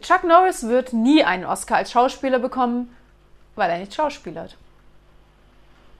Chuck Norris wird nie einen Oscar als Schauspieler bekommen, weil er nicht schauspielert.